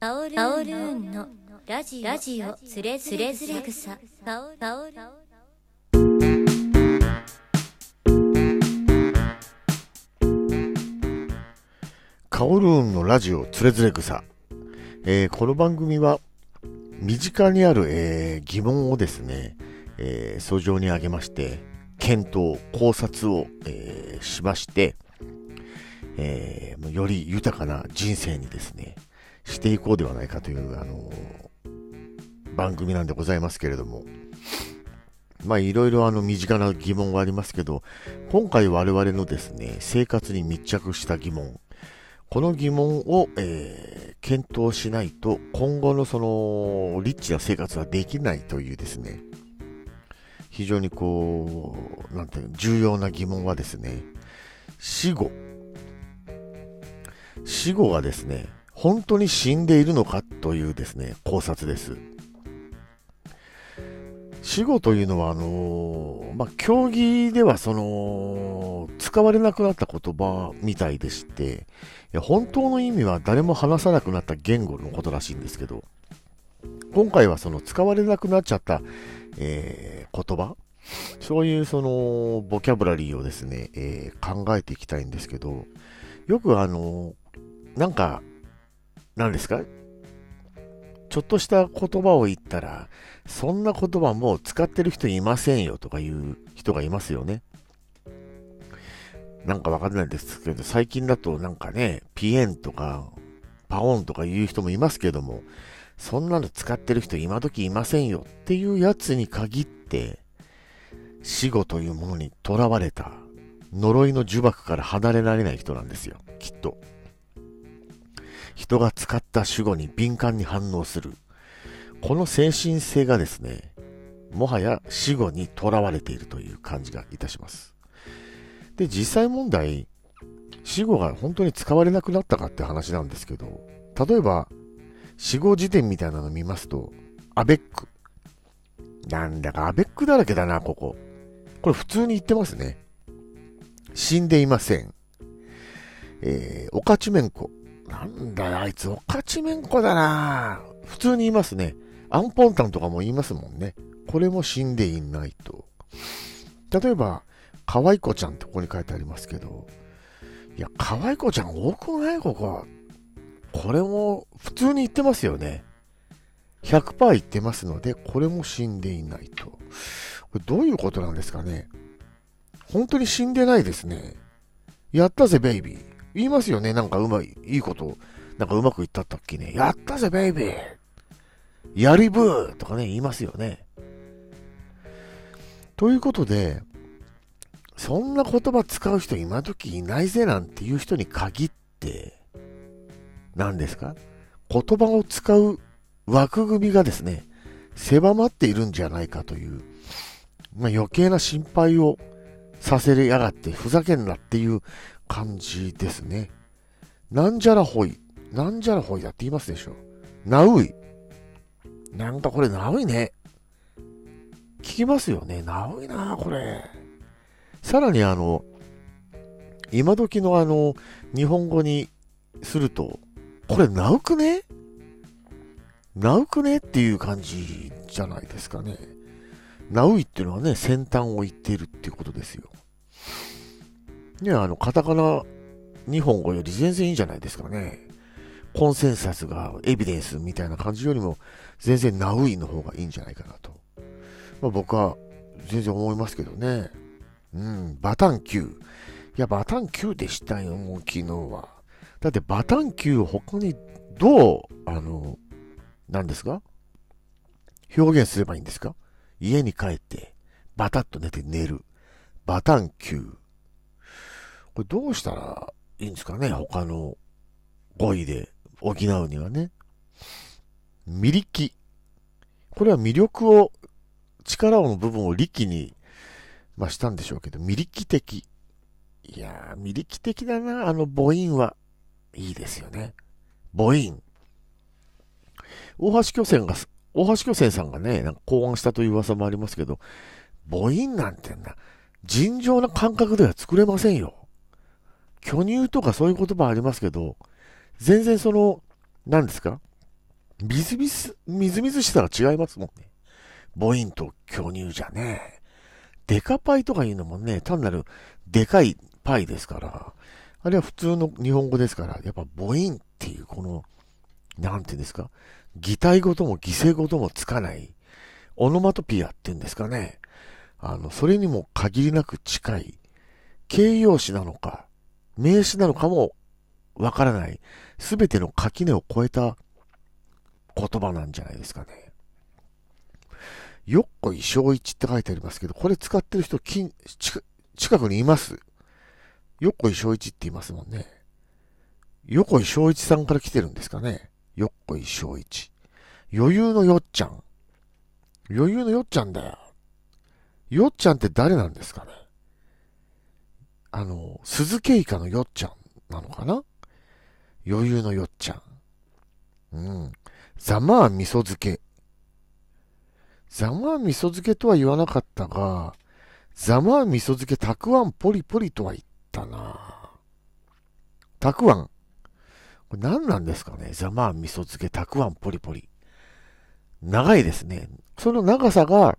カオルーンのラジオ。ラジオ。つれづれづれ草。カオカオルカオルーンのラジオつれづれ草。えーこの番組は、身近にある、えー疑問をですね、えー、訴状にあげまして、検討、考察を、えーしまして、えーより豊かな人生にですね、していこうではないかという、あの番組なんでございますけれども、まあいろいろあの身近な疑問がありますけど、今回我々のですね、生活に密着した疑問、この疑問を、えー検討しないと今後のそのリッチな生活はできないというですね、非常にこう、なんていうの重要な疑問はですね、死後。死後がですね、本当に死んでいるのかというですね、考察です。死後というのは、あのまあ、競技ではその、使われなくなった言葉みたいでして、いや本当の意味は誰も話さなくなった言語のことらしいんですけど、今回はその使われなくなっちゃった、えー言葉そういうそのボキャブラリーをですね、えー考えていきたいんですけど、よくあの、なんか、何ですか？ちょっとした言葉を言ったら、そんな言葉もう使ってる人いませんよとかいう人がいますよね。なんかわかんないですけど、最近だとなんかね、ピエンとか、パオンとか言う人もいますけども、そんなの使ってる人今時いませんよっていうやつに限って、死後というものに囚われた、呪いの呪縛から離れられない人なんですよ、きっと。人が使った主語に敏感に反応する。この精神性がですね、もはや死後に囚われているという感じがいたします。で、実際問題、死後が本当に使われなくなったかって話なんですけど、例えば、死後辞典みたいなの見ますと、アベック。なんだかアベックだらけだな、ここ。これ普通に言ってますね。死んでいません。えー、オカチメンコ。なんだよ、あいつ、オカチメンコだな普通に言いますね。アンポンタンとかも言いますもんね。これも死んでいないと。例えば、可愛い子ちゃんってここに書いてありますけど、いや、可愛い子ちゃん多くない？ここ。これも普通に言ってますよね。100%言ってますので、これも死んでいないと。これどういうことなんですかね本当に死んでないですね。やったぜ、ベイビー。言いますよね。なんかうまい、いいこと、なんかうまく言ったったっけね。やったぜ、ベイビー。やりブーとかね、言いますよね。ということで、そんな言葉使う人今時いないぜなんていう人に限って、何ですか？言葉を使う枠組みがですね、狭まっているんじゃないかという、まあ、余計な心配をさせやがってふざけんなっていう感じですね。なんじゃらほい。なんじゃらほいだって言いますでしょ。なうい。なんかこれなういね。聞きますよね。なういなこれ。さらにあの、今時のあの、日本語にすると、これなうくね？なうくねっていう感じじゃないですかね。ナウイっていうのはね、先端を言っているっていうことですよ。ね、あの、カタカナ日本語より全然いいんじゃないですかね。コンセンサスがエビデンスみたいな感じよりも、全然ナウイの方がいいんじゃないかなと。まあ、僕は全然思いますけどね。うん、バタンキュー。いや、バタンキューでしたよ、もう昨日は。だってバタンキューを他にどう、あの、何ですか？表現すればいいんですか？家に帰って、バタッと寝て寝る。バタンキュー。これどうしたらいいんですかね他の語彙で補うにはね。魅力。これは魅力を、力の部分を力に、まあ、したんでしょうけど、魅力的。いやー、魅力的だな、あの母音は。いいですよね。母音。大橋巨泉が、大橋巨泉さんがね、なんか考案したという噂もありますけど、母音なんてんな、尋常な感覚では作れませんよ。巨乳とかそういう言葉ありますけど、全然その、何ですか？みずみず、みずみずしさが違いますもんね。母音と巨乳じゃね。デカパイとかいうのもね、単なるでかいパイですから、あれは普通の日本語ですから、やっぱ母音っていうこの、なんていうんですか、擬態語とも犠牲語ともつかない、オノマトピアっていうんですかね。あの、それにも限りなく近い、形容詞なのか、名詞なのかもわからない、すべての垣根を越えた言葉なんじゃないですかね。よっこい小一って書いてありますけど、これ使ってる人、近、近くにいますよっこい小一って言いますもんね。よこい小一さんから来てるんですかね。よっこい小一。余裕のよっちゃん。余裕のよっちゃんだよ。よっちゃんって誰なんですかねあの、鈴木イカのよっちゃんなのかな？余裕のよっちゃん。うん。ざまあ味噌漬け。ざまあ味噌漬けとは言わなかったが、ざまあ味噌漬けたくあんポリポリとは言ったなたくあん。これ何なんですかね？ざまあ味噌漬けたくあんポリポリ。長いですね。その長さが、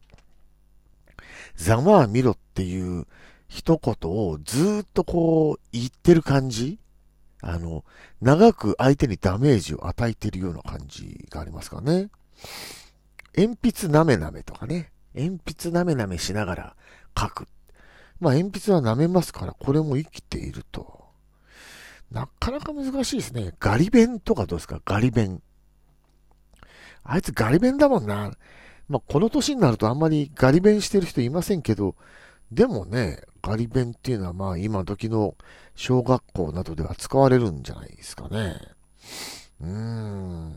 ざまあ見ろっていう一言をずっとこう言ってる感じ？あの、長く相手にダメージを与えてるような感じがありますかね。鉛筆なめなめとかね。鉛筆なめなめしながら書く。まあ鉛筆は舐めますから、これも生きていると。なかなか難しいですね。ガリ弁とかどうですか？ガリ弁。あいつガリ弁だもんな。まあこの年になるとあんまりガリ弁してる人いませんけど、でもね、ガリ弁っていうのはまあ今時の小学校などでは使われるんじゃないですかね。うーん。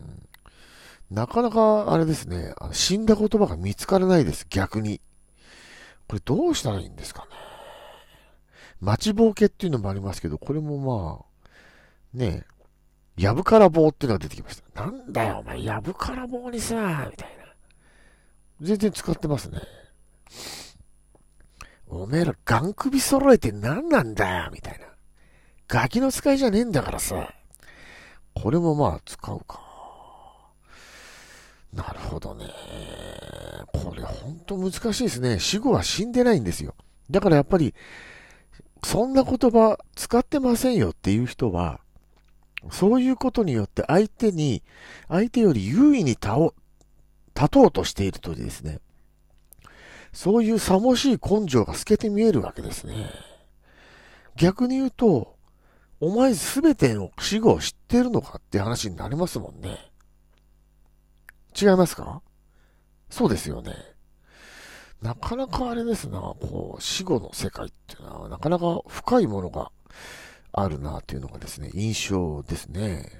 なかなかあれですね、死んだ言葉が見つからないです、逆に。これどうしたらいいんですかね。待ちぼうけっていうのもありますけど、これもまあ、ねえ、やぶから棒っていうのが出てきました。なんだよ、お前、やぶから棒にさ、みたいな。全然使ってますね。おめえらガン首揃えて何なんだよ、みたいな。ガキの使いじゃねえんだからさ。これもまあ使うか。なるほどね。これほんと難しいですね。死後は死んでないんですよ。だからやっぱり、そんな言葉使ってませんよっていう人は、そういうことによって相手に、相手より優位に立お立とうとしているとですね、そういうさもしい根性が透けて見えるわけですね。逆に言うと、お前すべての死後を知ってるのかって話になりますもんね。違いますか？そうですよね。なかなかあれですな、こう、死後の世界っていうのは、なかなか深いものがあるなっていうのがですね、印象ですね。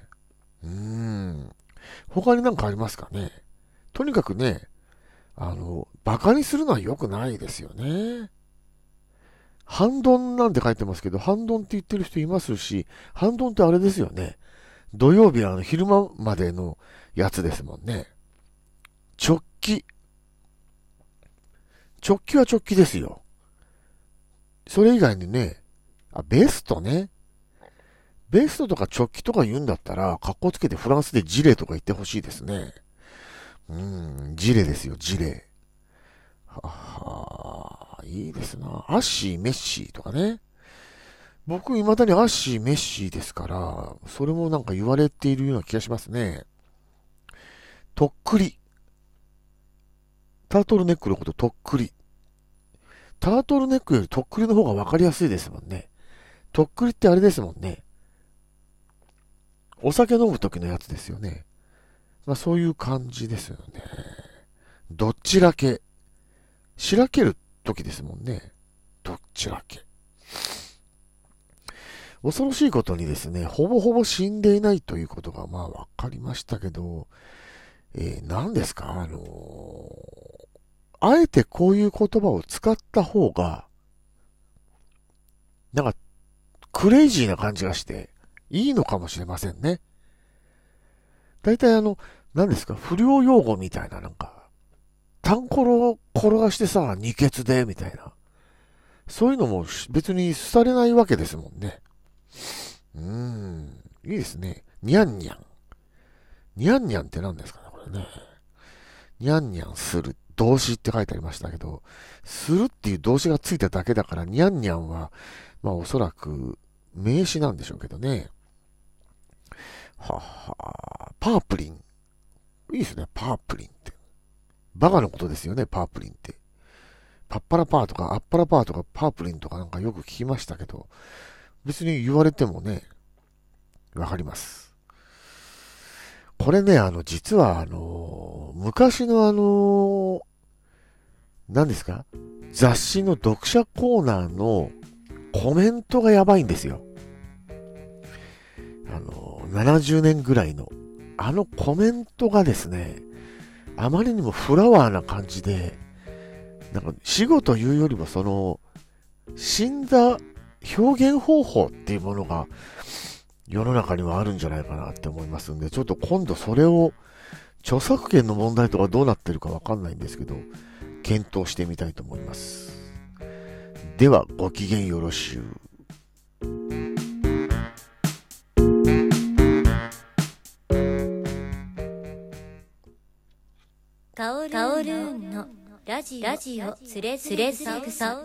うーん。他になんかありますかね？とにかくね、あの、馬鹿にするのは良くないですよね。半ドンなんて書いてますけど、半ドンって言ってる人いますし、半ドンってあれですよね。土曜日あの昼間までのやつですもんね。直帰。直帰は直帰ですよ。それ以外にね、あ、ベストね。ベストとか直帰とか言うんだったら、格好つけてフランスでジレとか言ってほしいですね。うん、ジレですよ、ジレ。ははいいですな。アッシー、メッシーとかね。僕、未だにアッシー、メッシーですから、それもなんか言われているような気がしますね。とっくり。タートルネックのこととっくり。タートルネックよりとっくりの方がわかりやすいですもんね。とっくりってあれですもんね。お酒飲む時のやつですよね。まあそういう感じですよね。どっちらけ。しらける時ですもんね。どっちらけ。恐ろしいことにですね、ほぼほぼ死んでいないということがまあわかりましたけど、えー、何ですか？あのー、あえてこういう言葉を使った方が、なんか、クレイジーな感じがして、いいのかもしれませんね。大体あの、何ですか、不良用語みたいな、なんか、タンコロを転がしてさ、二血で、みたいな。そういうのも別にされないわけですもんね。うーん、いいですね。にゃんにゃん。にゃんにゃんって何ですかね、これね。にゃんにゃんする。動詞って書いてありましたけど、するっていう動詞がついただけだから、にゃんにゃんは、まあおそらく名詞なんでしょうけどね。ははパープリン。いいですね、パープリンって。バカのことですよね、パープリンって。パッパラパーとか、アッパラパーとか、パープリンとかなんかよく聞きましたけど、別に言われてもね、わかります。これね、あの、実はあの、昔のあの、何ですか？雑誌の読者コーナーのコメントがやばいんですよ。あの、70年ぐらいの。あのコメントがですね、あまりにもフラワーな感じで、なんか死後というよりもその、死んだ表現方法っていうものが世の中にはあるんじゃないかなって思いますんで、ちょっと今度それを著作権の問題とかどうなってるかわかんないんですけど、検討してみたいと思います。では、ご機嫌よろしゅう。ラジオつれづれ草